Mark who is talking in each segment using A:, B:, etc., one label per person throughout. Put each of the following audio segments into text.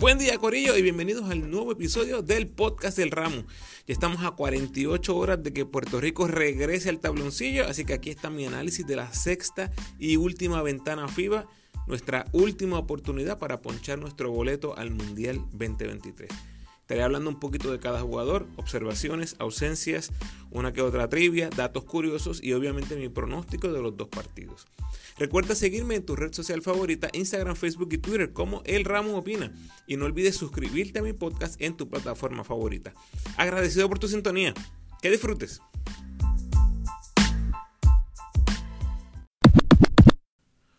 A: Buen día Corillo y bienvenidos al nuevo episodio del podcast del ramo. Ya estamos a 48 horas de que Puerto Rico regrese al tabloncillo, así que aquí está mi análisis de la sexta y última ventana FIBA, nuestra última oportunidad para ponchar nuestro boleto al Mundial 2023. Estaré hablando un poquito de cada jugador, observaciones, ausencias, una que otra trivia, datos curiosos y obviamente mi pronóstico de los dos partidos. Recuerda seguirme en tu red social favorita, Instagram, Facebook y Twitter como El Ramo Opina. Y no olvides suscribirte a mi podcast en tu plataforma favorita. Agradecido por tu sintonía. Que disfrutes.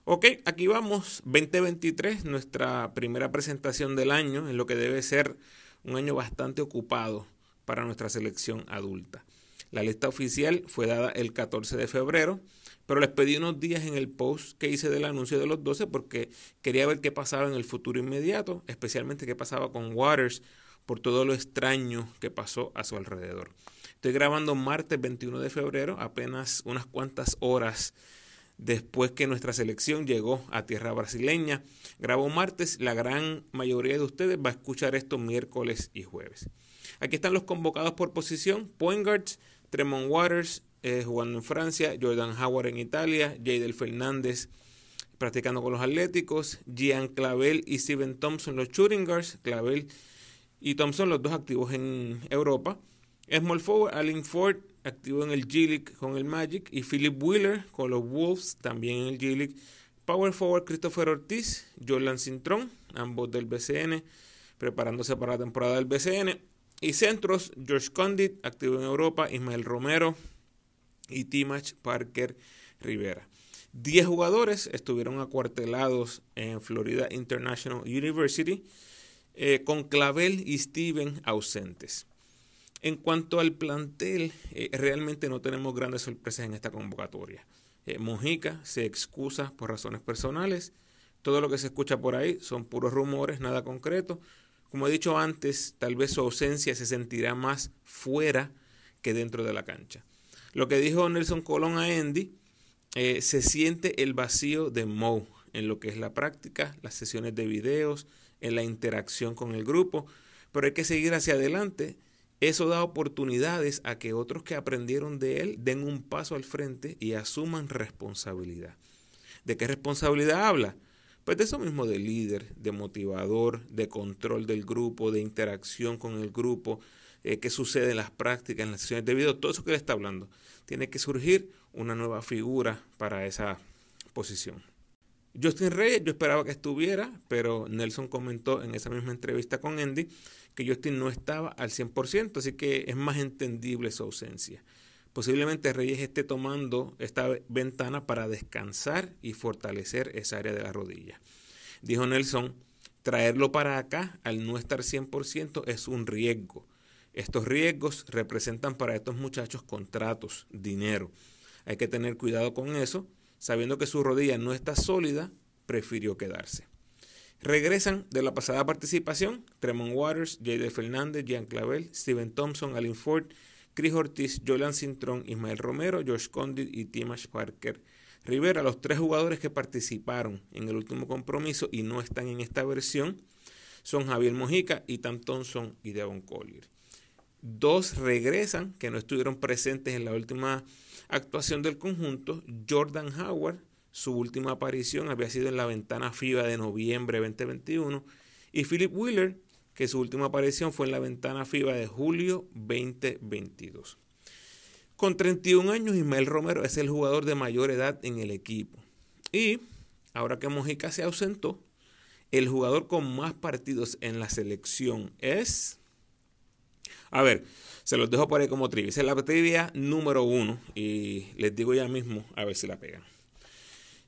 A: Ok, aquí vamos, 2023, nuestra primera presentación del año, en lo que debe ser un año bastante ocupado para nuestra selección adulta. La lista oficial fue dada el 14 de febrero, pero les pedí unos días en el post que hice del anuncio de los 12 porque quería ver qué pasaba en el futuro inmediato, especialmente qué pasaba con Waters por todo lo extraño que pasó a su alrededor. Estoy grabando martes 21 de febrero, apenas unas cuantas horas después que nuestra selección llegó a tierra brasileña. Grabó martes, la gran mayoría de ustedes va a escuchar esto miércoles y jueves. Aquí están los convocados por posición. Point guards, Tremont Waters eh, jugando en Francia, Jordan Howard en Italia, Jadel Fernández practicando con los Atléticos, Gian Clavel y Steven Thompson los shooting guards, Clavel y Thompson los dos activos en Europa. Small forward, Ford activo en el G-League con el Magic y Philip Wheeler con los Wolves también en el G-League. Power forward Christopher Ortiz, Jordan Cintrón, ambos del BCN, preparándose para la temporada del BCN. Y centros, George Condit, activo en Europa, Ismael Romero y Timach Parker Rivera. Diez jugadores estuvieron acuartelados en Florida International University, eh, con Clavel y Steven ausentes. En cuanto al plantel, eh, realmente no tenemos grandes sorpresas en esta convocatoria. Eh, Mojica se excusa por razones personales. Todo lo que se escucha por ahí son puros rumores, nada concreto. Como he dicho antes, tal vez su ausencia se sentirá más fuera que dentro de la cancha. Lo que dijo Nelson Colón a Andy, eh, se siente el vacío de Mo en lo que es la práctica, las sesiones de videos, en la interacción con el grupo, pero hay que seguir hacia adelante eso da oportunidades a que otros que aprendieron de él den un paso al frente y asuman responsabilidad. ¿De qué responsabilidad habla? Pues de eso mismo de líder, de motivador, de control del grupo, de interacción con el grupo, eh, qué sucede en las prácticas, en las sesiones de video, todo eso que le está hablando. Tiene que surgir una nueva figura para esa posición. Justin Reyes, yo esperaba que estuviera, pero Nelson comentó en esa misma entrevista con Andy que Justin no estaba al 100%, así que es más entendible su ausencia. Posiblemente Reyes esté tomando esta ventana para descansar y fortalecer esa área de la rodilla. Dijo Nelson, traerlo para acá al no estar 100% es un riesgo. Estos riesgos representan para estos muchachos contratos, dinero. Hay que tener cuidado con eso. Sabiendo que su rodilla no está sólida, prefirió quedarse. Regresan de la pasada participación Tremont Waters, Jade Fernández, Jean Clavel, Steven Thompson, Alin Ford, Chris Ortiz, Jolan Cintrón, Ismael Romero, George Condit y Timash Parker Rivera, los tres jugadores que participaron en el último compromiso y no están en esta versión, son Javier Mojica, Ethan Thompson y Devon Collier. Dos regresan que no estuvieron presentes en la última actuación del conjunto, Jordan Howard su última aparición había sido en la ventana FIBA de noviembre 2021 y Philip Wheeler, que su última aparición fue en la ventana FIBA de julio 2022. Con 31 años, Ismael Romero es el jugador de mayor edad en el equipo. Y ahora que Mojica se ausentó, el jugador con más partidos en la selección es... A ver, se los dejo por ahí como trivia. es la trivia número uno y les digo ya mismo a ver si la pegan.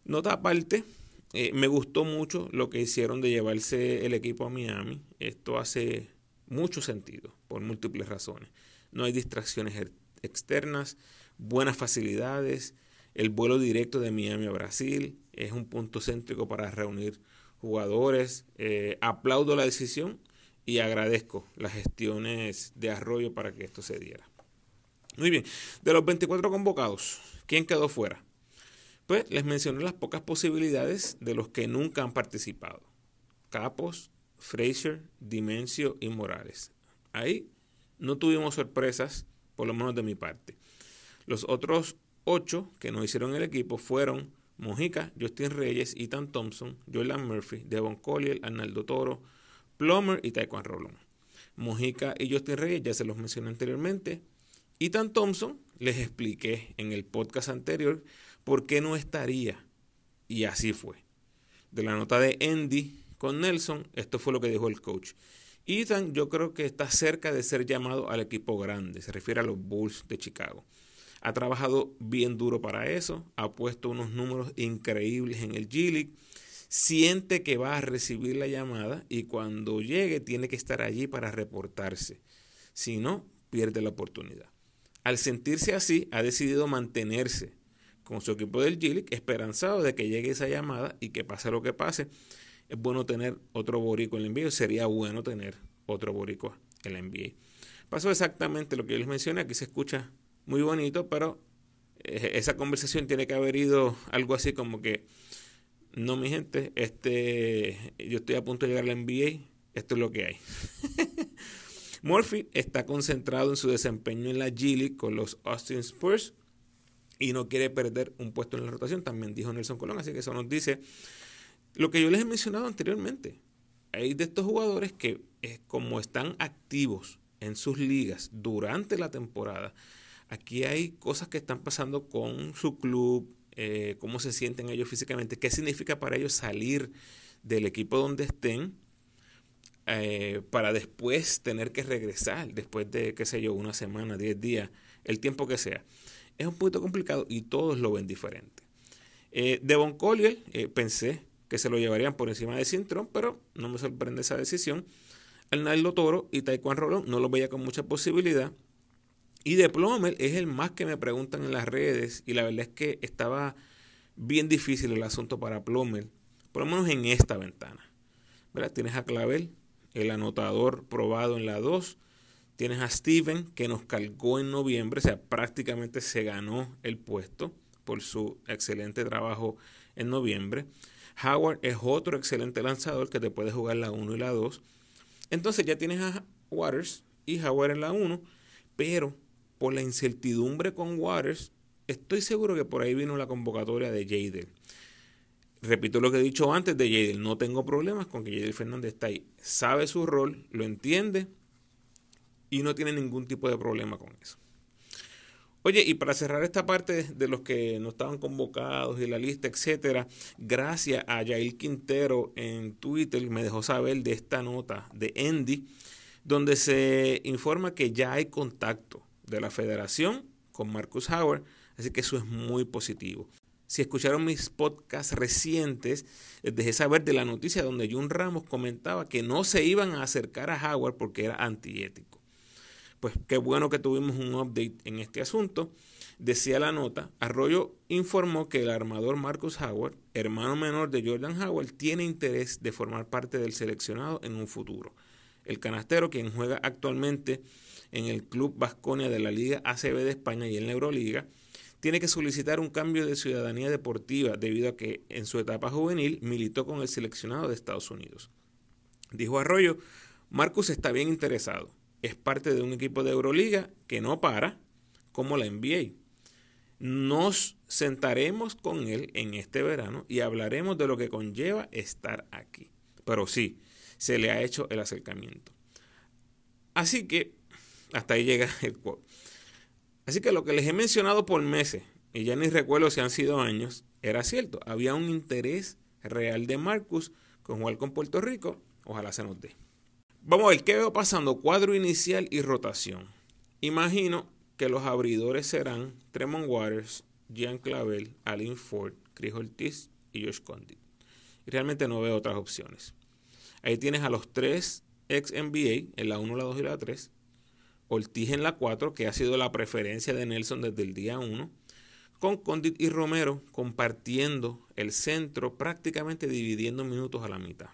A: Nota aparte, eh, me gustó mucho lo que hicieron de llevarse el equipo a Miami. Esto hace mucho sentido por múltiples razones. No hay distracciones externas, buenas facilidades, el vuelo directo de Miami a Brasil es un punto céntrico para reunir jugadores. Eh, aplaudo la decisión y agradezco las gestiones de Arroyo para que esto se diera. Muy bien, de los 24 convocados, ¿quién quedó fuera? Pues les mencioné las pocas posibilidades de los que nunca han participado. Capos, Frazier, Dimensio y Morales. Ahí no tuvimos sorpresas, por lo menos de mi parte. Los otros ocho que nos hicieron el equipo fueron Mojica, Justin Reyes, Ethan Thompson, Jordan Murphy, Devon Collier, Arnaldo Toro, Plummer y Taekwondo Rolón. Mojica y Justin Reyes ya se los mencioné anteriormente. Ethan Thompson les expliqué en el podcast anterior por qué no estaría. Y así fue. De la nota de Andy con Nelson, esto fue lo que dijo el coach. Ethan yo creo que está cerca de ser llamado al equipo grande, se refiere a los Bulls de Chicago. Ha trabajado bien duro para eso, ha puesto unos números increíbles en el G-League, siente que va a recibir la llamada y cuando llegue tiene que estar allí para reportarse. Si no, pierde la oportunidad. Al sentirse así, ha decidido mantenerse con su equipo del G-League, esperanzado de que llegue esa llamada y que pase lo que pase. Es bueno tener otro borico en el NBA, sería bueno tener otro borico en la NBA. Pasó exactamente lo que yo les mencioné, aquí se escucha muy bonito, pero eh, esa conversación tiene que haber ido algo así como que, no mi gente, este, yo estoy a punto de llegar a la NBA, esto es lo que hay. Murphy está concentrado en su desempeño en la G League con los Austin Spurs y no quiere perder un puesto en la rotación, también dijo Nelson Colón, así que eso nos dice lo que yo les he mencionado anteriormente. Hay de estos jugadores que eh, como están activos en sus ligas durante la temporada, Aquí hay cosas que están pasando con su club, eh, cómo se sienten ellos físicamente, qué significa para ellos salir del equipo donde estén eh, para después tener que regresar, después de, qué sé yo, una semana, diez días, el tiempo que sea. Es un poquito complicado y todos lo ven diferente. Eh, Devon Collier, pensé que se lo llevarían por encima de Cintrón, pero no me sorprende esa decisión. Arnaldo Toro y Taekwondo Rolón no lo veía con mucha posibilidad. Y de Plummer es el más que me preguntan en las redes y la verdad es que estaba bien difícil el asunto para Plummer, por lo menos en esta ventana. ¿verdad? Tienes a Clavel, el anotador probado en la 2. Tienes a Steven, que nos cargó en noviembre, o sea, prácticamente se ganó el puesto por su excelente trabajo en noviembre. Howard es otro excelente lanzador que te puede jugar la 1 y la 2. Entonces ya tienes a Waters y Howard en la 1, pero por la incertidumbre con Waters, estoy seguro que por ahí vino la convocatoria de Jadel. Repito lo que he dicho antes de Jadel, no tengo problemas con que Jadel Fernández está ahí. Sabe su rol, lo entiende y no tiene ningún tipo de problema con eso. Oye, y para cerrar esta parte de los que no estaban convocados y la lista, etcétera, gracias a Yael Quintero en Twitter me dejó saber de esta nota de Andy, donde se informa que ya hay contacto de la federación con Marcus Howard, así que eso es muy positivo. Si escucharon mis podcasts recientes, les dejé saber de la noticia donde Jun Ramos comentaba que no se iban a acercar a Howard porque era antiético. Pues qué bueno que tuvimos un update en este asunto. Decía la nota, Arroyo informó que el armador Marcus Howard, hermano menor de Jordan Howard, tiene interés de formar parte del seleccionado en un futuro. El canastero, quien juega actualmente en el Club Vasconia de la Liga ACB de España y en la Euroliga, tiene que solicitar un cambio de ciudadanía deportiva debido a que en su etapa juvenil militó con el seleccionado de Estados Unidos. Dijo Arroyo, Marcus está bien interesado, es parte de un equipo de Euroliga que no para, como la NBA. Nos sentaremos con él en este verano y hablaremos de lo que conlleva estar aquí. Pero sí, se le ha hecho el acercamiento. Así que hasta ahí llega el quote. Así que lo que les he mencionado por meses, y ya ni recuerdo si han sido años, era cierto. Había un interés real de Marcus con jugar con Puerto Rico. Ojalá se nos dé. Vamos a ver qué veo pasando. Cuadro inicial y rotación. Imagino que los abridores serán Tremont Waters, Jean Clavel, Alin Ford, Chris Ortiz y Josh Condit. Realmente no veo otras opciones. Ahí tienes a los tres ex NBA, en la 1, la 2 y la 3. Ortiz en la 4, que ha sido la preferencia de Nelson desde el día 1, con Condit y Romero compartiendo el centro, prácticamente dividiendo minutos a la mitad.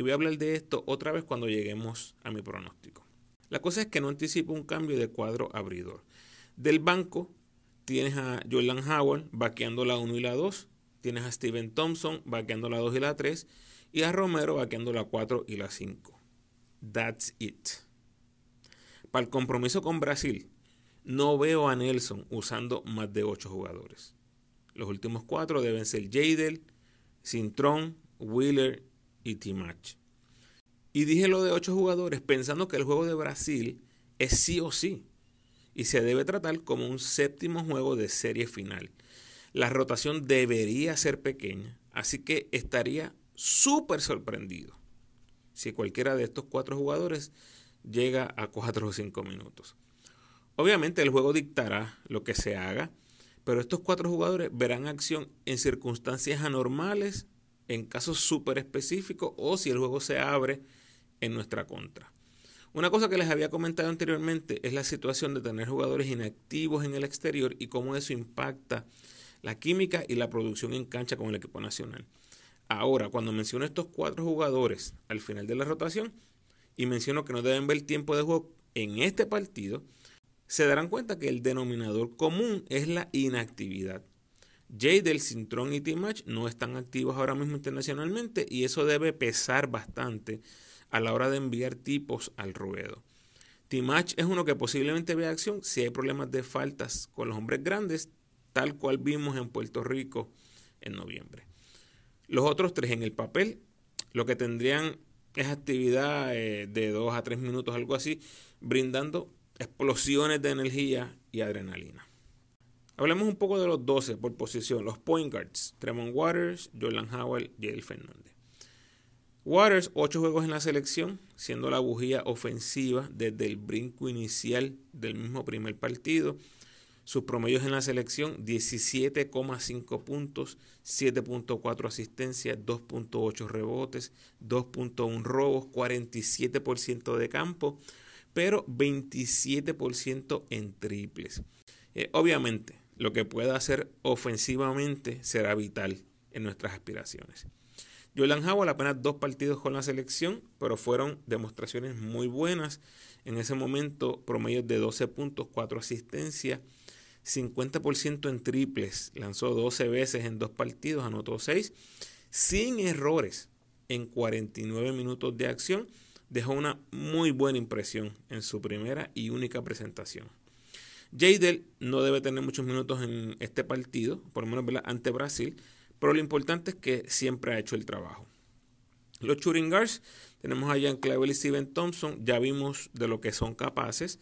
A: Y voy a hablar de esto otra vez cuando lleguemos a mi pronóstico. La cosa es que no anticipo un cambio de cuadro abridor. Del banco tienes a Jordan Howard vaqueando la 1 y la 2, tienes a Steven Thompson vaqueando la 2 y la 3, y a Romero vaqueando la 4 y la 5. That's it. Para el compromiso con Brasil, no veo a Nelson usando más de 8 jugadores. Los últimos 4 deben ser Jadel, Cintrón, Wheeler y Timach. Y dije lo de 8 jugadores pensando que el juego de Brasil es sí o sí y se debe tratar como un séptimo juego de serie final. La rotación debería ser pequeña, así que estaría súper sorprendido si cualquiera de estos cuatro jugadores llega a 4 o 5 minutos. Obviamente el juego dictará lo que se haga, pero estos cuatro jugadores verán acción en circunstancias anormales, en casos súper específicos o si el juego se abre en nuestra contra. Una cosa que les había comentado anteriormente es la situación de tener jugadores inactivos en el exterior y cómo eso impacta la química y la producción en cancha con el equipo nacional. Ahora, cuando menciono estos cuatro jugadores al final de la rotación y menciono que no deben ver tiempo de juego en este partido, se darán cuenta que el denominador común es la inactividad. Jay del Cintrón y T-Match no están activos ahora mismo internacionalmente y eso debe pesar bastante a la hora de enviar tipos al ruedo. T-Match es uno que posiblemente vea acción si hay problemas de faltas con los hombres grandes, tal cual vimos en Puerto Rico en noviembre. Los otros tres en el papel, lo que tendrían es actividad eh, de 2 a 3 minutos, algo así, brindando explosiones de energía y adrenalina. Hablemos un poco de los 12 por posición, los point guards, Tremont Waters, Jordan Howell y El Fernández. Waters, 8 juegos en la selección, siendo la bujía ofensiva desde el brinco inicial del mismo primer partido. Sus promedios en la selección, 17,5 puntos, 7.4 asistencias, 2.8 rebotes, 2.1 robos, 47% de campo, pero 27% en triples. Eh, obviamente, lo que pueda hacer ofensivamente será vital en nuestras aspiraciones. Jordan Howell apenas dos partidos con la selección, pero fueron demostraciones muy buenas. En ese momento, promedio de 12 puntos, 4 asistencias, 50% en triples. Lanzó 12 veces en dos partidos, anotó 6, sin errores en 49 minutos de acción. Dejó una muy buena impresión en su primera y única presentación. Jadel no debe tener muchos minutos en este partido, por lo menos ante Brasil, pero lo importante es que siempre ha hecho el trabajo. Los shooting tenemos a Jan Clavel y Steven Thompson, ya vimos de lo que son capaces.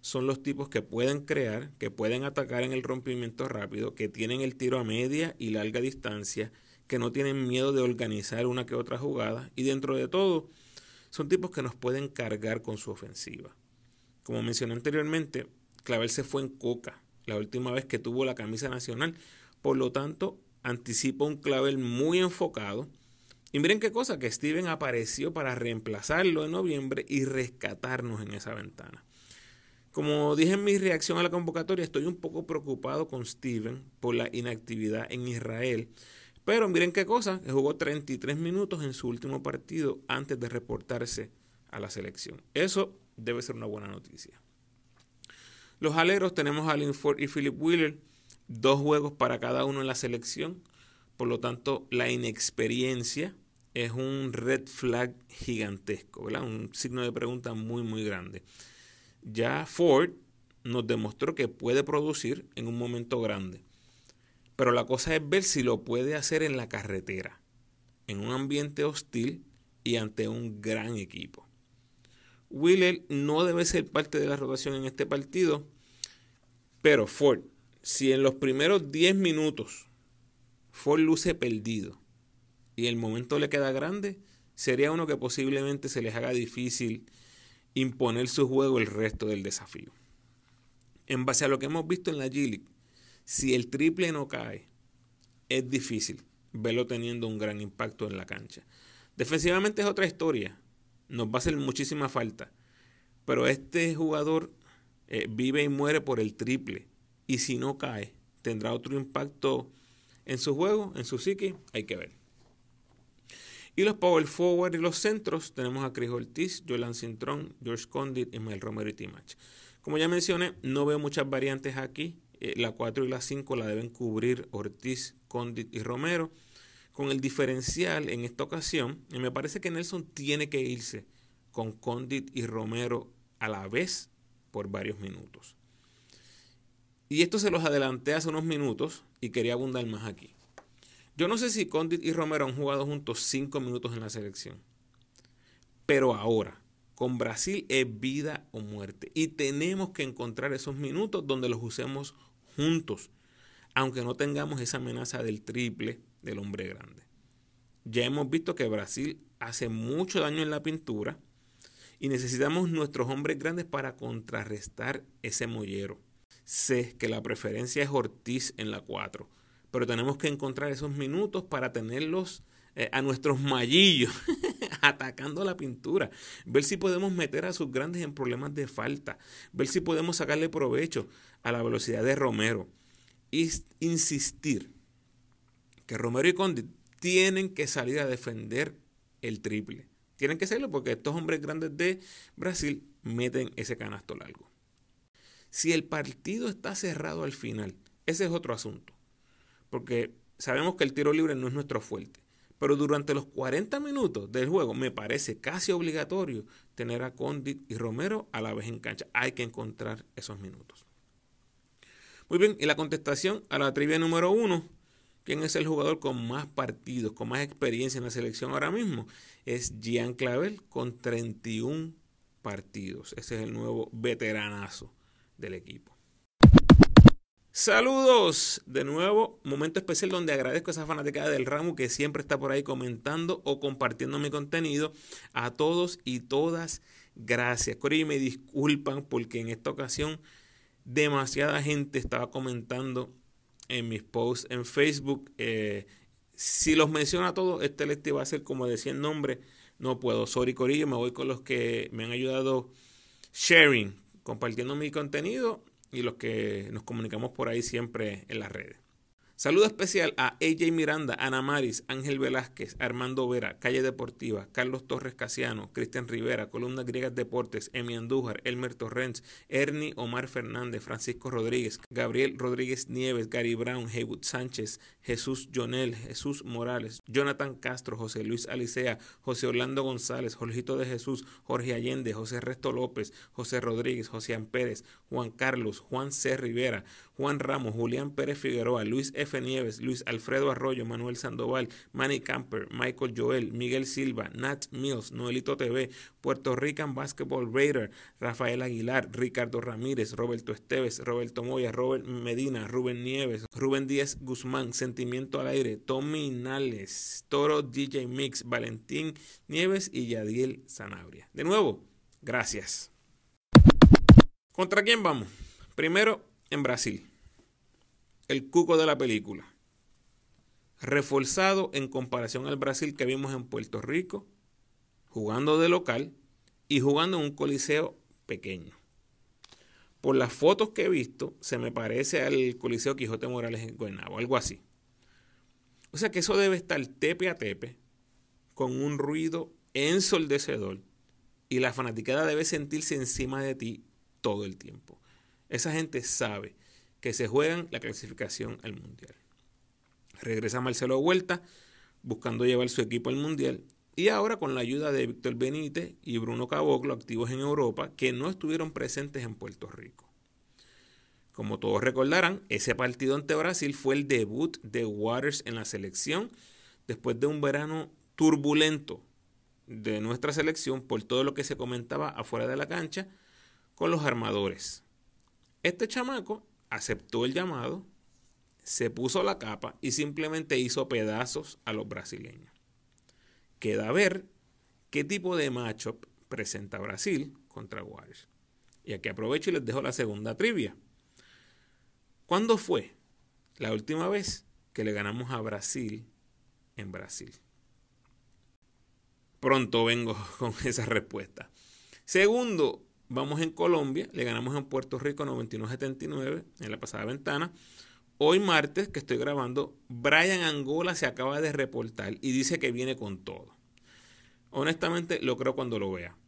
A: Son los tipos que pueden crear, que pueden atacar en el rompimiento rápido, que tienen el tiro a media y larga distancia, que no tienen miedo de organizar una que otra jugada y dentro de todo son tipos que nos pueden cargar con su ofensiva. Como mencioné anteriormente, Clavel se fue en coca la última vez que tuvo la camisa nacional, por lo tanto anticipa un clavel muy enfocado. Y miren qué cosa, que Steven apareció para reemplazarlo en noviembre y rescatarnos en esa ventana. Como dije en mi reacción a la convocatoria, estoy un poco preocupado con Steven por la inactividad en Israel. Pero miren qué cosa, jugó 33 minutos en su último partido antes de reportarse a la selección. Eso debe ser una buena noticia. Los aleros tenemos a Alin Ford y Philip Wheeler dos juegos para cada uno en la selección. Por lo tanto, la inexperiencia es un red flag gigantesco, ¿verdad? Un signo de pregunta muy, muy grande. Ya Ford nos demostró que puede producir en un momento grande. Pero la cosa es ver si lo puede hacer en la carretera, en un ambiente hostil y ante un gran equipo. Wheeler no debe ser parte de la rotación en este partido, pero Ford si en los primeros 10 minutos Ford luce perdido y el momento le queda grande, sería uno que posiblemente se les haga difícil imponer su juego el resto del desafío. En base a lo que hemos visto en la G si el triple no cae, es difícil verlo teniendo un gran impacto en la cancha. Defensivamente es otra historia, nos va a hacer muchísima falta, pero este jugador eh, vive y muere por el triple y si no cae, tendrá otro impacto en su juego, en su psique, hay que ver. Y los power forward y los centros, tenemos a Chris Ortiz, Jolan Cintrón, George Condit, Ismael Romero y Timach. Como ya mencioné, no veo muchas variantes aquí. Eh, la 4 y la 5 la deben cubrir Ortiz, Condit y Romero. Con el diferencial en esta ocasión, y me parece que Nelson tiene que irse con Condit y Romero a la vez por varios minutos. Y esto se los adelanté hace unos minutos y quería abundar más aquí. Yo no sé si Condit y Romero han jugado juntos cinco minutos en la selección. Pero ahora, con Brasil es vida o muerte. Y tenemos que encontrar esos minutos donde los usemos juntos. Aunque no tengamos esa amenaza del triple del hombre grande. Ya hemos visto que Brasil hace mucho daño en la pintura y necesitamos nuestros hombres grandes para contrarrestar ese mollero. Sé que la preferencia es Ortiz en la 4, pero tenemos que encontrar esos minutos para tenerlos eh, a nuestros mallillos atacando la pintura, ver si podemos meter a sus grandes en problemas de falta, ver si podemos sacarle provecho a la velocidad de Romero insistir que Romero y Condit tienen que salir a defender el triple. Tienen que hacerlo porque estos hombres grandes de Brasil meten ese canasto largo. Si el partido está cerrado al final, ese es otro asunto. Porque sabemos que el tiro libre no es nuestro fuerte. Pero durante los 40 minutos del juego me parece casi obligatorio tener a Condit y Romero a la vez en cancha. Hay que encontrar esos minutos. Muy bien, y la contestación a la trivia número uno ¿Quién es el jugador con más partidos, con más experiencia en la selección ahora mismo? Es Gian Clavel con 31 partidos. Ese es el nuevo veteranazo del equipo. Saludos de nuevo, momento especial donde agradezco a esa fanática del ramo que siempre está por ahí comentando o compartiendo mi contenido. A todos y todas, gracias. Corey, me disculpan porque en esta ocasión demasiada gente estaba comentando en mis posts en Facebook. Eh, si los menciono a todos, este liste va a ser como decía el nombre. No puedo. Sorry, Corillo. Me voy con los que me han ayudado sharing, compartiendo mi contenido y los que nos comunicamos por ahí siempre en las redes. Saludo especial a AJ Miranda, Ana Maris, Ángel Velázquez, Armando Vera, Calle Deportiva, Carlos Torres Casiano, Cristian Rivera, Columnas Griegas Deportes, Emi Andújar, Elmer Torrens, Ernie Omar Fernández, Francisco Rodríguez, Gabriel Rodríguez Nieves, Gary Brown, Heywood Sánchez, Jesús Jonel, Jesús Morales, Jonathan Castro, José Luis Alicea, José Orlando González, Jorgito de Jesús, Jorge Allende, José Resto López, José Rodríguez, José Pérez, Juan Carlos, Juan C. Rivera, Juan Ramos, Julián Pérez Figueroa, Luis F. Nieves, Luis Alfredo Arroyo, Manuel Sandoval, Manny Camper, Michael Joel, Miguel Silva, Nat Mills, Noelito TV, Puerto Rican Basketball Raider, Rafael Aguilar, Ricardo Ramírez, Roberto Esteves, Roberto Moya, Robert Medina, Rubén Nieves, Rubén Díaz Guzmán, Sentimiento al Aire, Tommy Nales, Toro DJ Mix, Valentín Nieves y Yadiel Sanabria. De nuevo, gracias. ¿Contra quién vamos? Primero, en Brasil el cuco de la película. Reforzado en comparación al Brasil que vimos en Puerto Rico, jugando de local y jugando en un coliseo pequeño. Por las fotos que he visto, se me parece al Coliseo Quijote Morales en Guaynabo, algo así. O sea que eso debe estar tepe a tepe, con un ruido ensordecedor, y la fanaticada debe sentirse encima de ti todo el tiempo. Esa gente sabe que se juegan la clasificación al Mundial. Regresa Marcelo Vuelta buscando llevar su equipo al Mundial y ahora con la ayuda de Víctor Benítez y Bruno Caboclo, activos en Europa, que no estuvieron presentes en Puerto Rico. Como todos recordarán, ese partido ante Brasil fue el debut de Waters en la selección después de un verano turbulento de nuestra selección por todo lo que se comentaba afuera de la cancha con los armadores. Este chamaco aceptó el llamado, se puso la capa y simplemente hizo pedazos a los brasileños. Queda ver qué tipo de matchup presenta Brasil contra Juárez. Y aquí aprovecho y les dejo la segunda trivia. ¿Cuándo fue la última vez que le ganamos a Brasil en Brasil? Pronto vengo con esa respuesta. Segundo, Vamos en Colombia, le ganamos en Puerto Rico 91-79 en la pasada ventana. Hoy martes que estoy grabando, Brian Angola se acaba de reportar y dice que viene con todo. Honestamente lo creo cuando lo vea.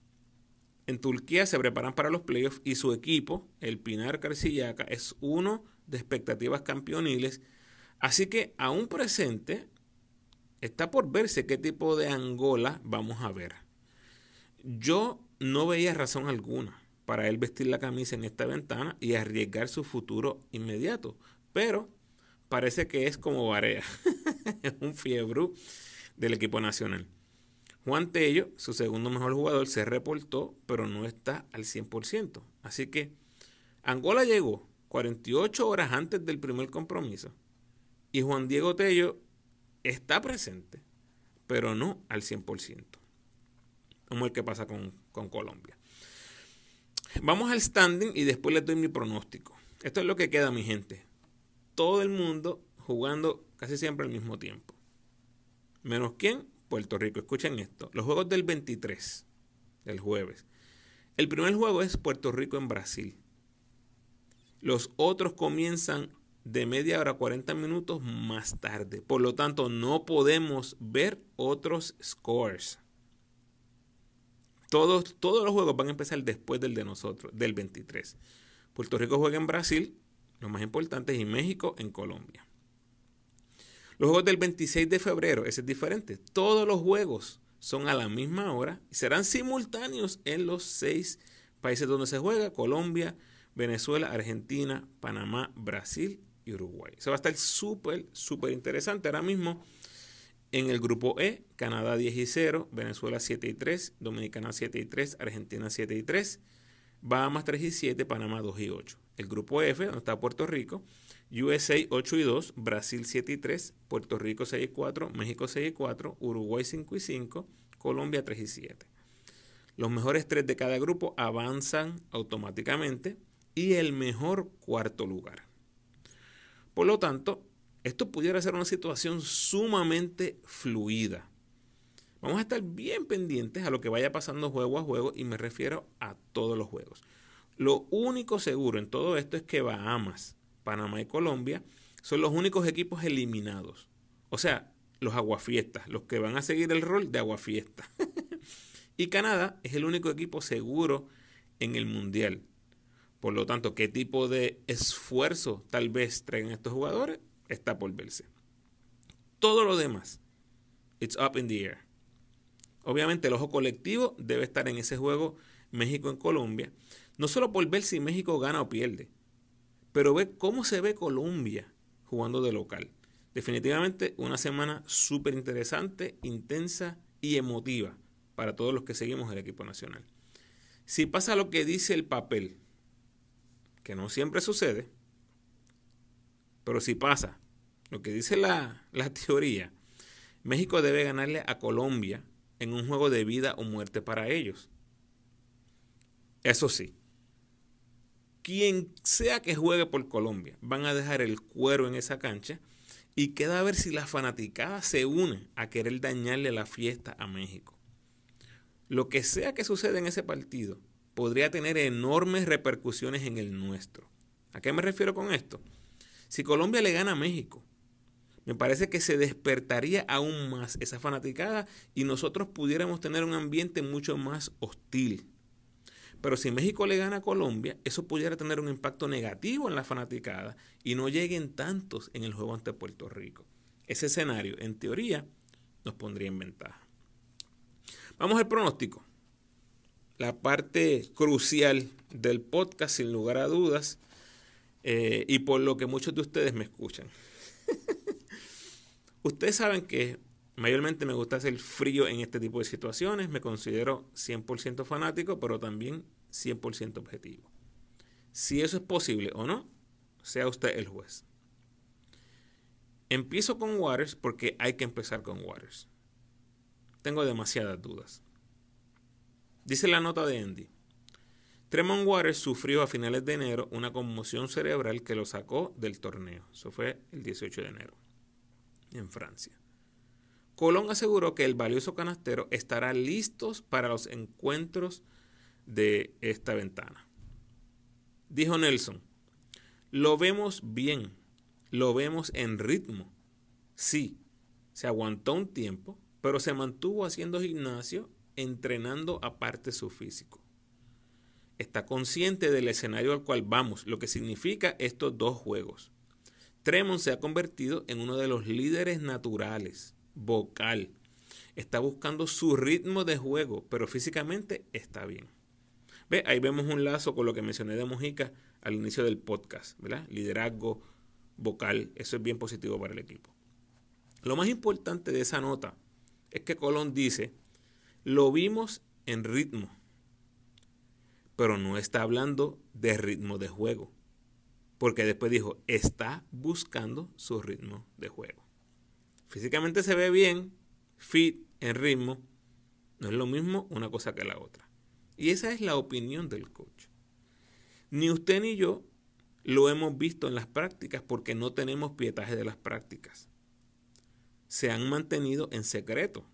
A: En Turquía se preparan para los playoffs y su equipo, el Pinar Carcillaca, es uno de expectativas campeoniles. Así que aún presente, está por verse qué tipo de Angola vamos a ver. Yo no veía razón alguna para él vestir la camisa en esta ventana y arriesgar su futuro inmediato, pero parece que es como Varea, un fiebre del equipo nacional. Juan Tello, su segundo mejor jugador, se reportó, pero no está al 100%. Así que Angola llegó 48 horas antes del primer compromiso y Juan Diego Tello está presente, pero no al 100%. Como el que pasa con, con Colombia. Vamos al standing y después les doy mi pronóstico. Esto es lo que queda, mi gente. Todo el mundo jugando casi siempre al mismo tiempo. Menos quién, Puerto Rico. Escuchen esto. Los juegos del 23, del jueves. El primer juego es Puerto Rico en Brasil. Los otros comienzan de media hora a 40 minutos más tarde. Por lo tanto, no podemos ver otros scores. Todos, todos los juegos van a empezar después del de nosotros, del 23. Puerto Rico juega en Brasil, lo más importante, y México en Colombia. Los juegos del 26 de febrero, ese es diferente. Todos los juegos son a la misma hora y serán simultáneos en los seis países donde se juega, Colombia, Venezuela, Argentina, Panamá, Brasil y Uruguay. Eso va a estar súper, súper interesante. Ahora mismo en el grupo E, Canadá 10 y 0, Venezuela 7 y 3, Dominicana 7 y 3, Argentina 7 y 3, Bahamas 3 y 7, Panamá 2 y 8. El grupo F, donde está Puerto Rico, USA 8 y 2, Brasil 7 y 3, Puerto Rico 6 y 4, México 6 y 4, Uruguay 5 y 5, Colombia 3 y 7. Los mejores tres de cada grupo avanzan automáticamente y el mejor cuarto lugar. Por lo tanto, esto pudiera ser una situación sumamente fluida. Vamos a estar bien pendientes a lo que vaya pasando juego a juego y me refiero a todos los juegos. Lo único seguro en todo esto es que Bahamas Panamá y Colombia son los únicos equipos eliminados. O sea, los aguafiestas, los que van a seguir el rol de aguafiesta. y Canadá es el único equipo seguro en el Mundial. Por lo tanto, qué tipo de esfuerzo tal vez traigan estos jugadores está por verse. Todo lo demás, it's up in the air. Obviamente el ojo colectivo debe estar en ese juego México en Colombia, no solo por ver si México gana o pierde, pero ve cómo se ve Colombia jugando de local. Definitivamente una semana súper interesante, intensa y emotiva para todos los que seguimos el equipo nacional. Si pasa lo que dice el papel, que no siempre sucede, pero si pasa lo que dice la, teoría, México debe ganarle a Colombia en un juego de vida o muerte para ellos. Eso sí, quien sea que juegue por Colombia, van a dejar el cuero en esa cancha y queda a ver si la fanaticada se une a querer dañarle la fiesta a México. Lo que sea que suceda en ese partido podría tener enormes repercusiones en el nuestro. ¿A qué me refiero con esto? Si Colombia le gana a México, me parece que se despertaría aún más esa fanaticada y nosotros pudiéramos tener un ambiente mucho más hostil pero si México le gana a Colombia, eso pudiera tener un impacto negativo en la fanaticada y no lleguen tantos en el juego ante Puerto Rico. Ese escenario, en teoría, nos pondría en ventaja. Vamos al pronóstico. La parte crucial del podcast, sin lugar a dudas, eh, y por lo que muchos de ustedes me escuchan. ustedes saben que Mayormente me gusta hacer frío en este tipo de situaciones. Me considero 100% fanático, pero también 100% objetivo. Si eso es posible o no, sea usted el juez. Empiezo con Waters porque hay que empezar con Waters. Tengo demasiadas dudas. Dice la nota de Andy. Tremont Waters sufrió a finales de enero una conmoción cerebral que lo sacó del torneo. Eso fue el 18 de enero en Francia. Colón aseguró que el valioso canastero estará listo para los encuentros de esta ventana. Dijo Nelson, lo vemos bien, lo vemos en ritmo. Sí, se aguantó un tiempo, pero se mantuvo haciendo gimnasio, entrenando aparte su físico. Está consciente del escenario al cual vamos, lo que significa estos dos juegos. Tremont se ha convertido en uno de los líderes naturales vocal. Está buscando su ritmo de juego, pero físicamente está bien. ¿Ve? Ahí vemos un lazo con lo que mencioné de Mojica al inicio del podcast, ¿verdad? Liderazgo vocal, eso es bien positivo para el equipo. Lo más importante de esa nota es que Colón dice, lo vimos en ritmo, pero no está hablando de ritmo de juego, porque después dijo, está buscando su ritmo de juego. Físicamente se ve bien, fit, en ritmo, no es lo mismo una cosa que la otra. Y esa es la opinión del coach. Ni usted ni yo lo hemos visto en las prácticas porque no tenemos pietaje de las prácticas. Se han mantenido en secreto.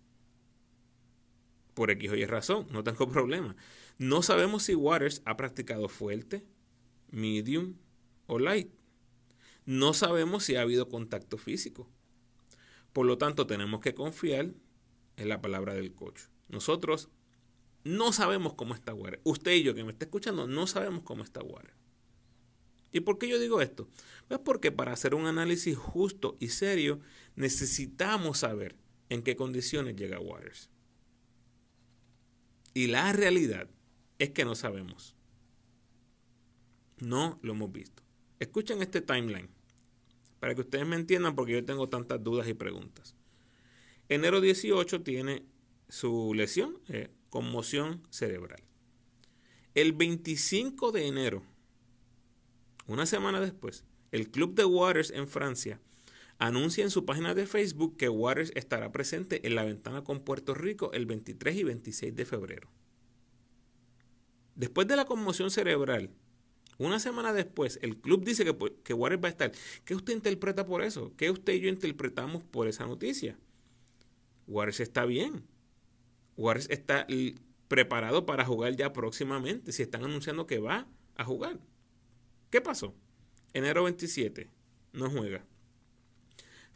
A: Por X o Y razón, no tengo problema. No sabemos si Waters ha practicado fuerte, medium o light. No sabemos si ha habido contacto físico. Por lo tanto, tenemos que confiar en la palabra del coach. Nosotros no sabemos cómo está Waters. Usted y yo que me está escuchando no sabemos cómo está Waters. ¿Y por qué yo digo esto? Pues porque para hacer un análisis justo y serio necesitamos saber en qué condiciones llega Waters. Y la realidad es que no sabemos. No lo hemos visto. Escuchen este timeline para que ustedes me entiendan porque yo tengo tantas dudas y preguntas. Enero 18 tiene su lesión, eh, conmoción cerebral. El 25 de enero una semana después, el Club de Waters en Francia anuncia en su página de Facebook que Waters estará presente en la ventana con Puerto Rico el 23 y 26 de febrero. Después de la conmoción cerebral, una semana después, el club dice que, que Waters va a estar. ¿Qué usted interpreta por eso? ¿Qué usted y yo interpretamos por esa noticia? Waters está bien. Waters está preparado para jugar ya próximamente. Si están anunciando que va a jugar. ¿Qué pasó? Enero 27, no juega.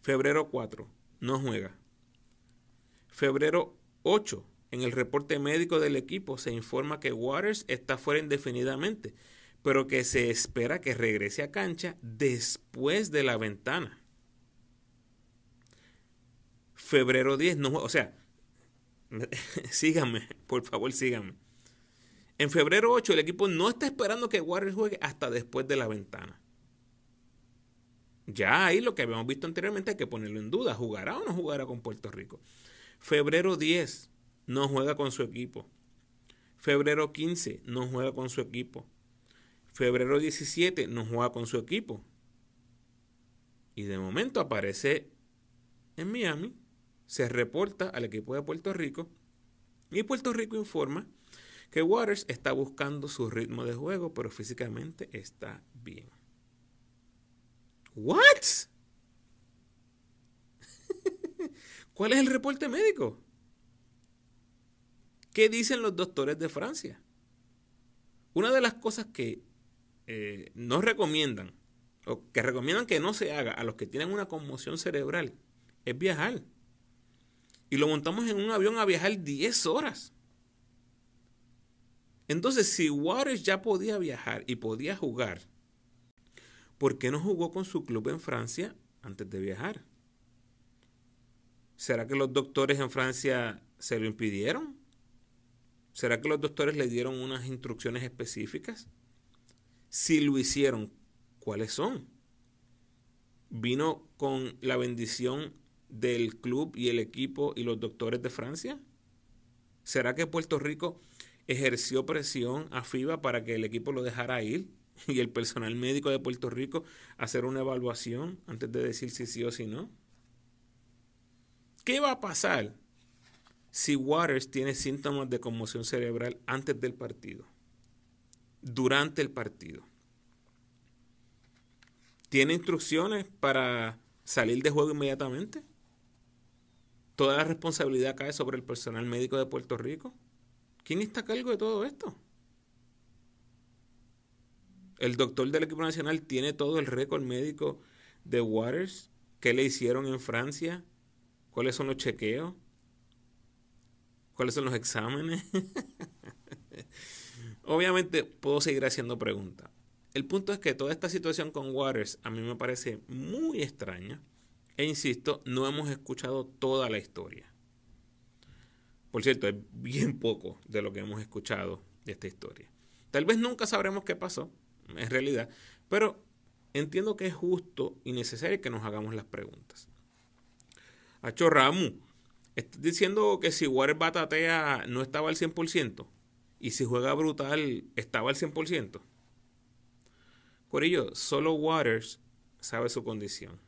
A: Febrero 4, no juega. Febrero 8, en el reporte médico del equipo se informa que Waters está fuera indefinidamente, pero que se espera que regrese a cancha después de la ventana. Febrero 10, no. O sea, síganme, por favor, síganme. En febrero 8 el equipo no está esperando que Warriors juegue hasta después de la ventana. Ya ahí lo que habíamos visto anteriormente hay que ponerlo en duda. ¿Jugará o no jugará con Puerto Rico? Febrero 10 no juega con su equipo. Febrero 15 no juega con su equipo. Febrero 17 no juega con su equipo. Y de momento aparece en Miami, se reporta al equipo de Puerto Rico y Puerto Rico informa que Waters está buscando su ritmo de juego, pero físicamente está bien. ¿What? ¿Cuál es el reporte médico? ¿Qué dicen los doctores de Francia? Una de las cosas que eh, no recomiendan, o que recomiendan que no se haga a los que tienen una conmoción cerebral, es viajar. Y lo montamos en un avión a viajar 10 horas. Entonces, si Waters ya podía viajar y podía jugar, ¿por qué no jugó con su club en Francia antes de viajar? ¿Será que los doctores en Francia se lo impidieron? ¿Será que los doctores le dieron unas instrucciones específicas? Si lo hicieron, ¿cuáles son? ¿Vino con la bendición del club y el equipo y los doctores de Francia? ¿Será que Puerto Rico ejerció presión a FIBA para que el equipo lo dejara ir y el personal médico de Puerto Rico hacer una evaluación antes de decir si sí o si no. ¿Qué va a pasar si Waters tiene síntomas de conmoción cerebral antes del partido? Durante el partido. ¿Tiene instrucciones para salir de juego inmediatamente? ¿Toda la responsabilidad cae sobre el personal médico de Puerto Rico? ¿Quién está a cargo de todo esto? El doctor del equipo nacional tiene todo el récord médico de Waters. ¿Qué le hicieron en Francia? ¿Cuáles son los chequeos? ¿Cuáles son los exámenes? Obviamente puedo seguir haciendo preguntas. El punto es que toda esta situación con Waters a mí me parece muy extraña, E insisto, no hemos escuchado toda la historia. Por cierto, es bien poco de lo que hemos escuchado de esta historia. Tal vez nunca sabremos qué pasó, en realidad, pero entiendo que es justo y necesario que nos hagamos las preguntas. Hacho Ramu, ¿estás diciendo que si Warren batatea no estaba al 100%? Y si juega brutal, estaba al 100%. Corillo, solo Waters sabe su condición.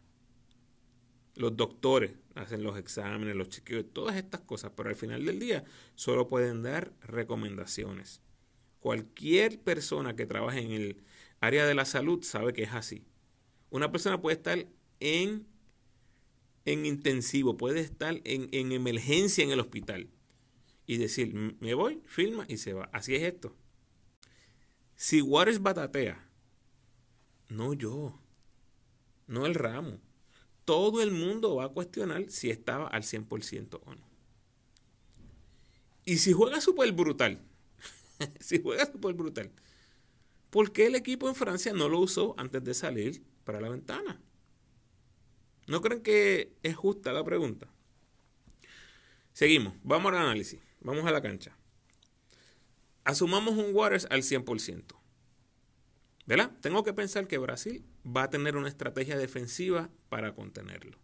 A: Los doctores hacen los exámenes, los chequeos, todas estas cosas, pero al final del día solo pueden dar recomendaciones. Cualquier persona que trabaje en el área de la salud sabe que es así. Una persona puede estar en, en intensivo, puede estar en, en emergencia en el hospital y decir, me voy, firma y se va. Así es esto. Si Waters batatea, no yo, no el ramo todo el mundo va a cuestionar si estaba al 100% o no. Y si juega súper brutal, si juega súper brutal, ¿por qué el equipo en Francia no lo usó antes de salir para la ventana? ¿No creen que es justa la pregunta? Seguimos, vamos al análisis, vamos a la cancha. Asumamos un Waters al 100%. ¿Verdad? Tengo que pensar que Brasil va a tener una estrategia defensiva para contenerlo.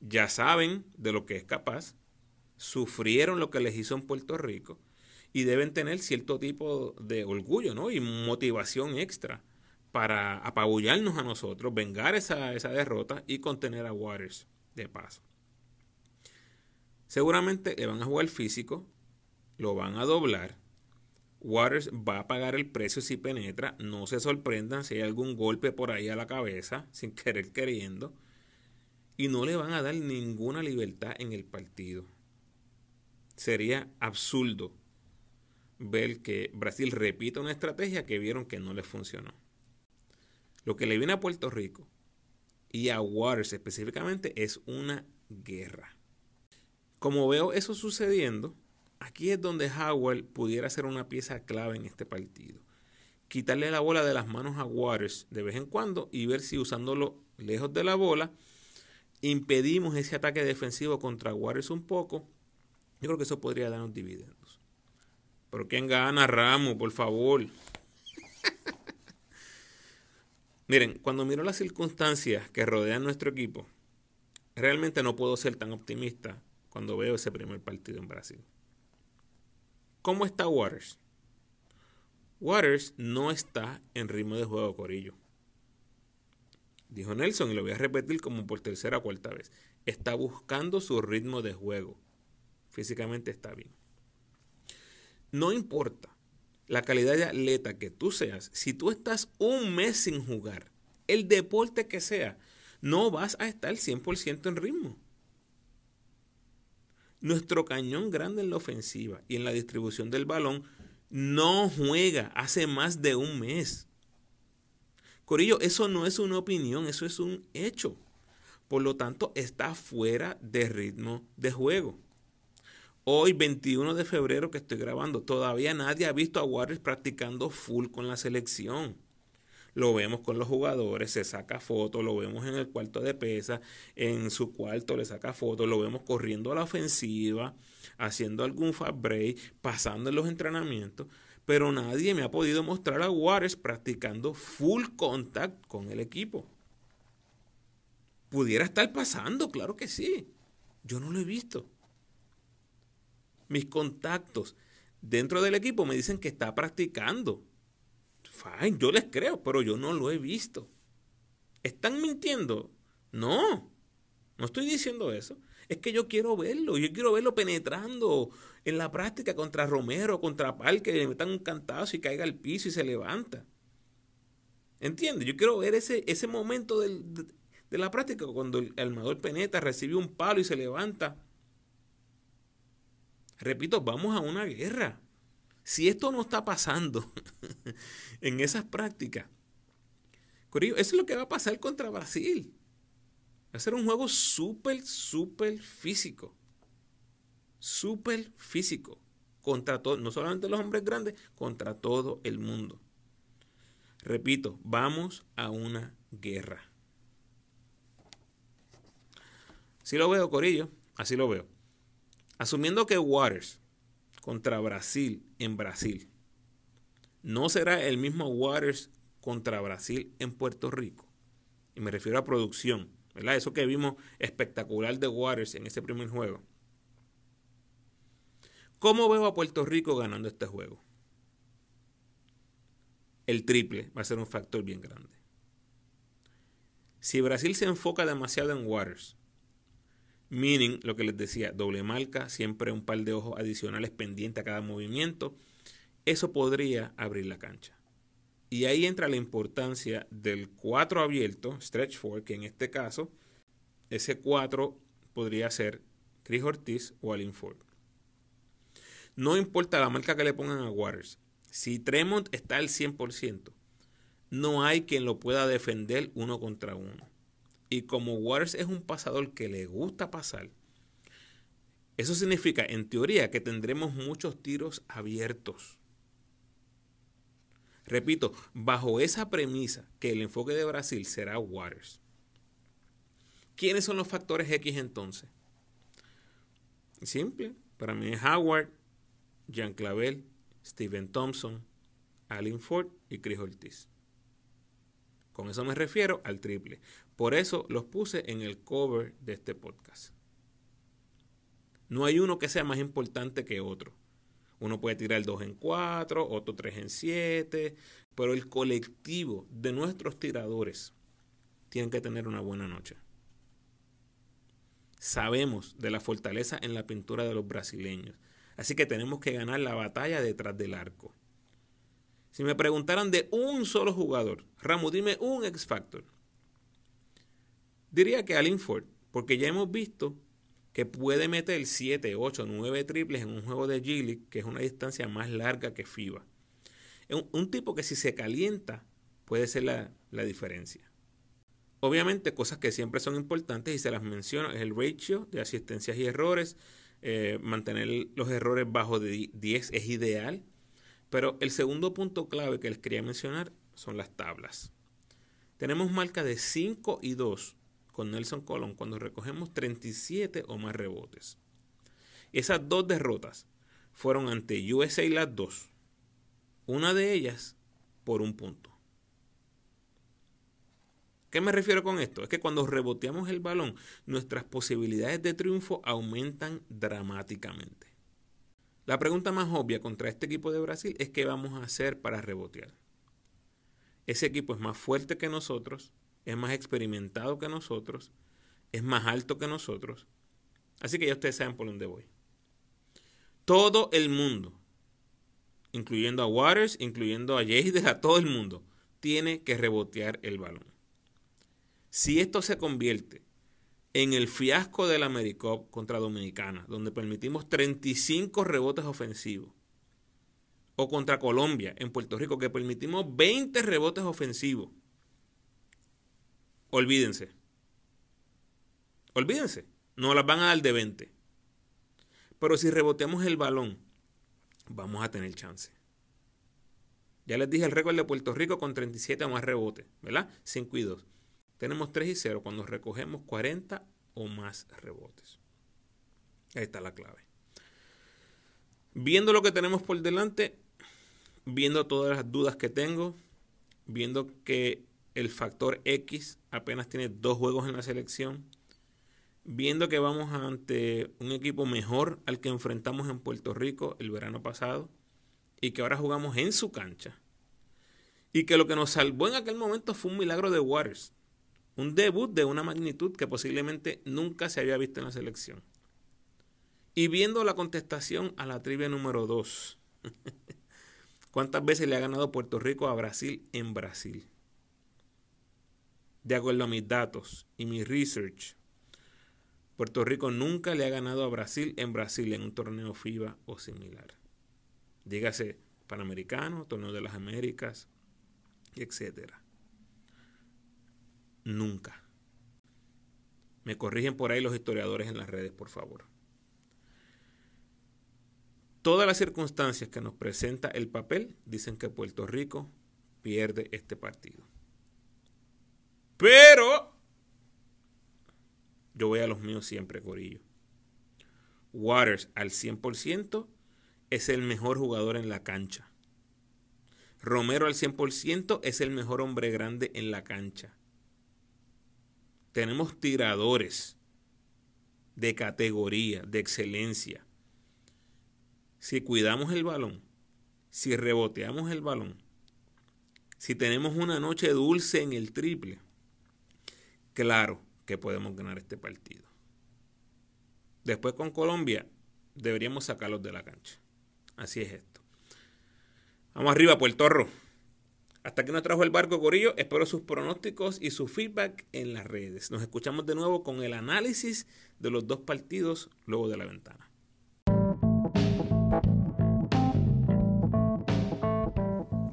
A: Ya saben de lo que es capaz, sufrieron lo que les hizo en Puerto Rico y deben tener cierto tipo de orgullo ¿no? y motivación extra para apabullarnos a nosotros, vengar esa, esa derrota y contener a Waters de paso. Seguramente le van a jugar físico, lo van a doblar Waters va a pagar el precio si penetra. No se sorprendan si hay algún golpe por ahí a la cabeza, sin querer queriendo. Y no le van a dar ninguna libertad en el partido. Sería absurdo ver que Brasil repita una estrategia que vieron que no les funcionó. Lo que le viene a Puerto Rico y a Waters específicamente es una guerra. Como veo eso sucediendo, Aquí es donde Howard pudiera ser una pieza clave en este partido. Quitarle la bola de las manos a Waters de vez en cuando y ver si usándolo lejos de la bola impedimos ese ataque defensivo contra Waters un poco. Yo creo que eso podría darnos dividendos. Pero ¿quién gana, Ramos? Por favor. Miren, cuando miro las circunstancias que rodean nuestro equipo, realmente no puedo ser tan optimista cuando veo ese primer partido en Brasil. ¿Cómo está Waters? Waters no está en ritmo de juego, Corillo. Dijo Nelson, y lo voy a repetir como por tercera o cuarta vez. Está buscando su ritmo de juego. Físicamente está bien. No importa la calidad de atleta que tú seas, si tú estás un mes sin jugar, el deporte que sea, no vas a estar 100% en ritmo. Nuestro cañón grande en la ofensiva y en la distribución del balón no juega hace más de un mes. Corillo, eso no es una opinión, eso es un hecho. Por lo tanto, está fuera de ritmo de juego. Hoy, 21 de febrero que estoy grabando, todavía nadie ha visto a Warriors practicando full con la selección lo vemos con los jugadores, se saca fotos, lo vemos en el cuarto de pesa, en su cuarto le saca fotos, lo vemos corriendo a la ofensiva, haciendo algún fast break, pasando en los entrenamientos, pero nadie me ha podido mostrar a Juárez practicando full contact con el equipo. Pudiera estar pasando, claro que sí. Yo no lo he visto. Mis contactos dentro del equipo me dicen que está practicando Fine, yo les creo, pero yo no lo he visto. ¿Están mintiendo? No, no estoy diciendo eso. Es que yo quiero verlo, yo quiero verlo penetrando en la práctica contra Romero, contra Parque, le metan un cantazo y caiga al piso y se levanta. ¿Entiendes? Yo quiero ver ese, ese momento de, de la práctica cuando el armador penetra, recibe un palo y se levanta. Repito, vamos a una guerra. Si esto no está pasando en esas prácticas, eso es lo que va a pasar contra Brasil. Va a ser un juego súper, súper físico. Súper físico. Contra todo, no solamente los hombres grandes, contra todo el mundo. Repito, vamos a una guerra. Así lo veo, Corillo. Así lo veo. Asumiendo que Waters contra Brasil en Brasil no será el mismo Waters contra Brasil en Puerto Rico. Y me refiero a producción, ¿verdad? Eso que vimos espectacular de Waters en ese primer juego. ¿Cómo veo a Puerto Rico ganando este juego? El triple va a ser un factor bien grande. Si Brasil se enfoca demasiado en Waters, meaning lo que les decía, doble marca, siempre un par de ojos adicionales pendientes a cada movimiento, eso podría abrir la cancha. Y ahí entra la importancia del 4 abierto, stretch 4, que en este caso, ese 4 podría ser Chris Ortiz o Alin Ford. No importa la marca que le pongan a Waters, si Tremont está al 100%, no hay quien lo pueda defender uno contra uno. Y como Waters es un pasador que le gusta pasar, eso significa, en teoría, que tendremos muchos tiros abiertos. Repito, bajo esa premisa que el enfoque de Brasil será Waters. ¿Quiénes son los factores X entonces? Simple, para mí es Howard, Jean Clavel, Steven Thompson, Alin Ford y Chris Ortiz. Con eso me refiero al triple. Por eso los puse en el cover de este podcast. No hay uno que sea más importante que otro. Uno puede tirar 2 en 4, otro 3 en 7, pero el colectivo de nuestros tiradores tienen que tener una buena noche. Sabemos de la fortaleza en la pintura de los brasileños, así que tenemos que ganar la batalla detrás del arco. Si me preguntaran de un solo jugador, Ramos, dime un X Factor. Diría que Alin Ford, porque ya hemos visto que puede meter 7, 8, 9 triples en un juego de G que es una distancia más larga que FIBA. Un, un tipo que si se calienta puede ser la, diferencia. Obviamente, cosas que siempre son importantes y se las menciono es el ratio de asistencias y errores. Eh, mantener los errores bajo de 10 es ideal. Pero el segundo punto clave que les quería mencionar son las tablas. Tenemos marca de 5 y 2 con Nelson Colón cuando recogemos 37 o más rebotes. Esas dos derrotas fueron ante USA las dos. Una de ellas por un punto. ¿Qué me refiero con esto? Es que cuando reboteamos el balón, nuestras posibilidades de triunfo aumentan dramáticamente. La pregunta más obvia contra este equipo de Brasil es qué vamos a hacer para rebotear. Ese equipo es más fuerte que nosotros, es más experimentado que nosotros, es más alto que nosotros. Así que ya ustedes saben por dónde voy. Todo el mundo, incluyendo a Waters, incluyendo a Jade, a todo el mundo, tiene que rebotear el balón. Si esto se convierte en el fiasco del AmeriCup contra Dominicana, donde permitimos 35 rebotes ofensivos, o contra Colombia en Puerto Rico, que permitimos 20 rebotes ofensivos, olvídense. Olvídense, no las van a dar de 20. Pero si reboteamos el balón, vamos a tener chance. Ya les dije el récord de Puerto Rico con 37 o más rebotes, ¿verdad? 5 y 2. Tenemos 3 y 0 cuando recogemos 40 o más rebotes. Ahí está la clave. Viendo lo que tenemos por delante, viendo todas las dudas que tengo, viendo que el factor X apenas tiene dos juegos en la selección, viendo que vamos ante un equipo mejor al que enfrentamos en Puerto Rico el verano pasado y que ahora jugamos en su cancha. Y que lo que nos salvó en aquel momento fue un milagro de Waters. Un debut de una magnitud que posiblemente nunca se había visto en la selección. Y viendo la contestación a la trivia número 2. ¿Cuántas veces le ha ganado Puerto Rico a Brasil en Brasil? De acuerdo a mis datos y mi research, Puerto Rico nunca le ha ganado a Brasil en Brasil en un torneo FIBA o similar. Dígase Panamericano, Torneo de las Américas, etcétera nunca. Me corrigen por ahí los historiadores en las redes, por favor. Todas las circunstancias que nos presenta el papel dicen que Puerto Rico pierde este partido. Pero Yo voy a los míos siempre, Corillo. Waters al 100% es el mejor jugador en la cancha. Romero al 100% es el mejor hombre grande en la cancha. Tenemos tiradores de categoría, de excelencia. Si cuidamos el balón, si reboteamos el balón, si tenemos una noche dulce en el triple, claro que podemos ganar este partido. Después con Colombia deberíamos sacarlos de la cancha. Así es esto. Vamos arriba, Puerto Rico. Hasta que nos trajo el barco Corillo, espero sus pronósticos y su feedback en las redes. Nos escuchamos de nuevo con el análisis de los dos partidos luego de la ventana.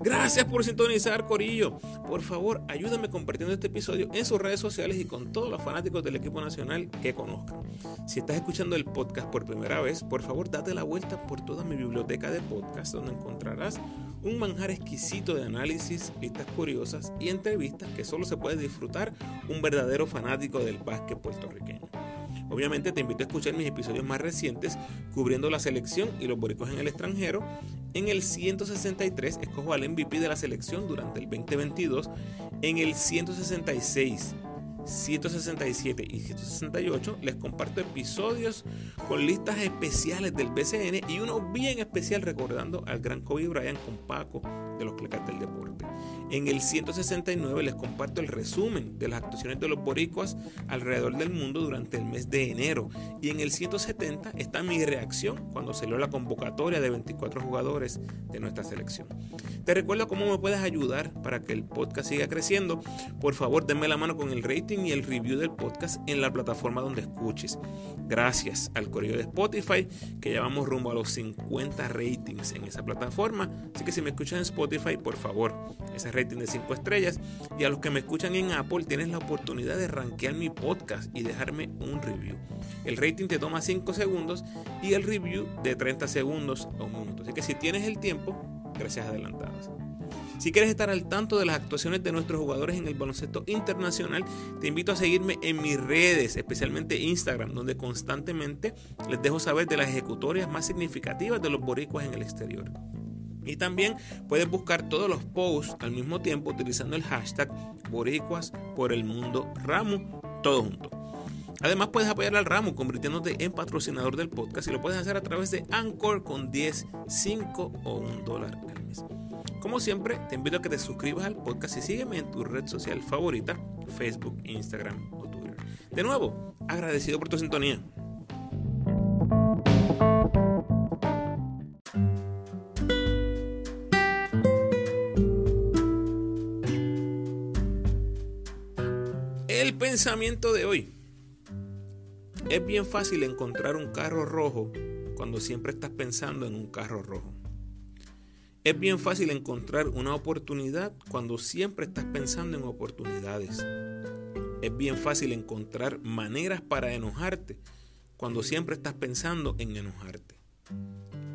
A: Gracias por sintonizar, Corillo. Por favor, ayúdame compartiendo este episodio en sus redes sociales y con todos los fanáticos del equipo nacional que conozcan. Si estás escuchando el podcast por primera vez, por favor, date la vuelta por toda mi biblioteca de podcasts donde encontrarás un manjar exquisito de análisis, listas curiosas y entrevistas que solo se puede disfrutar un verdadero fanático del básquet puertorriqueño. Obviamente te invito a escuchar mis episodios más recientes cubriendo la selección y los boricos en el extranjero. En el 163 escojo al MVP de la selección durante el 2022. En el 166 167 y 168 les comparto episodios con listas especiales del BCN y uno bien especial recordando al gran Kobe Bryant con Paco de los Clecas del Deporte. En el 169 les comparto el resumen de las actuaciones de los boricuas alrededor del mundo durante el mes de enero. Y en el 170 está mi reacción cuando salió la convocatoria de 24 jugadores de nuestra selección. Te recuerdo cómo me puedes ayudar para que el podcast siga creciendo. Por favor, denme la mano con el rating y el review del podcast en la plataforma donde escuches. Gracias al correo de Spotify que llevamos rumbo a los 50 ratings en esa plataforma. Así que si me escuchan en Spotify, por favor, ese rating de 5 estrellas. Y a los que me escuchan en Apple, tienes la oportunidad de rankear mi podcast y dejarme un review. El rating te toma 5 segundos y el review de 30 segundos a un minuto. Así que si tienes el tiempo, gracias adelantadas. Si quieres estar al tanto de las actuaciones de nuestros jugadores en el baloncesto internacional, te invito a seguirme en mis redes, especialmente Instagram, donde constantemente les dejo saber de las ejecutorias más significativas de los boricuas en el exterior. Y también puedes buscar todos los posts al mismo tiempo utilizando el hashtag Boricuas por el Mundo Ramu, todo junto. Además puedes apoyar al Ramu convirtiéndote en patrocinador del podcast y lo puedes hacer a través de Anchor con 10, 5 o 1 dólar al mes. Como siempre, te invito a que te suscribas al podcast y sígueme en tu red social favorita, Facebook, Instagram o Twitter. De nuevo, agradecido por tu sintonía. El pensamiento de hoy. Es bien fácil encontrar un carro rojo cuando siempre estás pensando en un carro rojo. Es bien fácil encontrar una oportunidad cuando siempre estás pensando en oportunidades. Es bien fácil encontrar maneras para enojarte cuando siempre estás pensando en enojarte.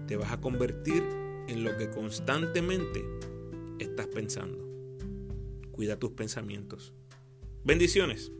A: Te vas a convertir en lo que constantemente estás pensando. Cuida tus pensamientos. Bendiciones.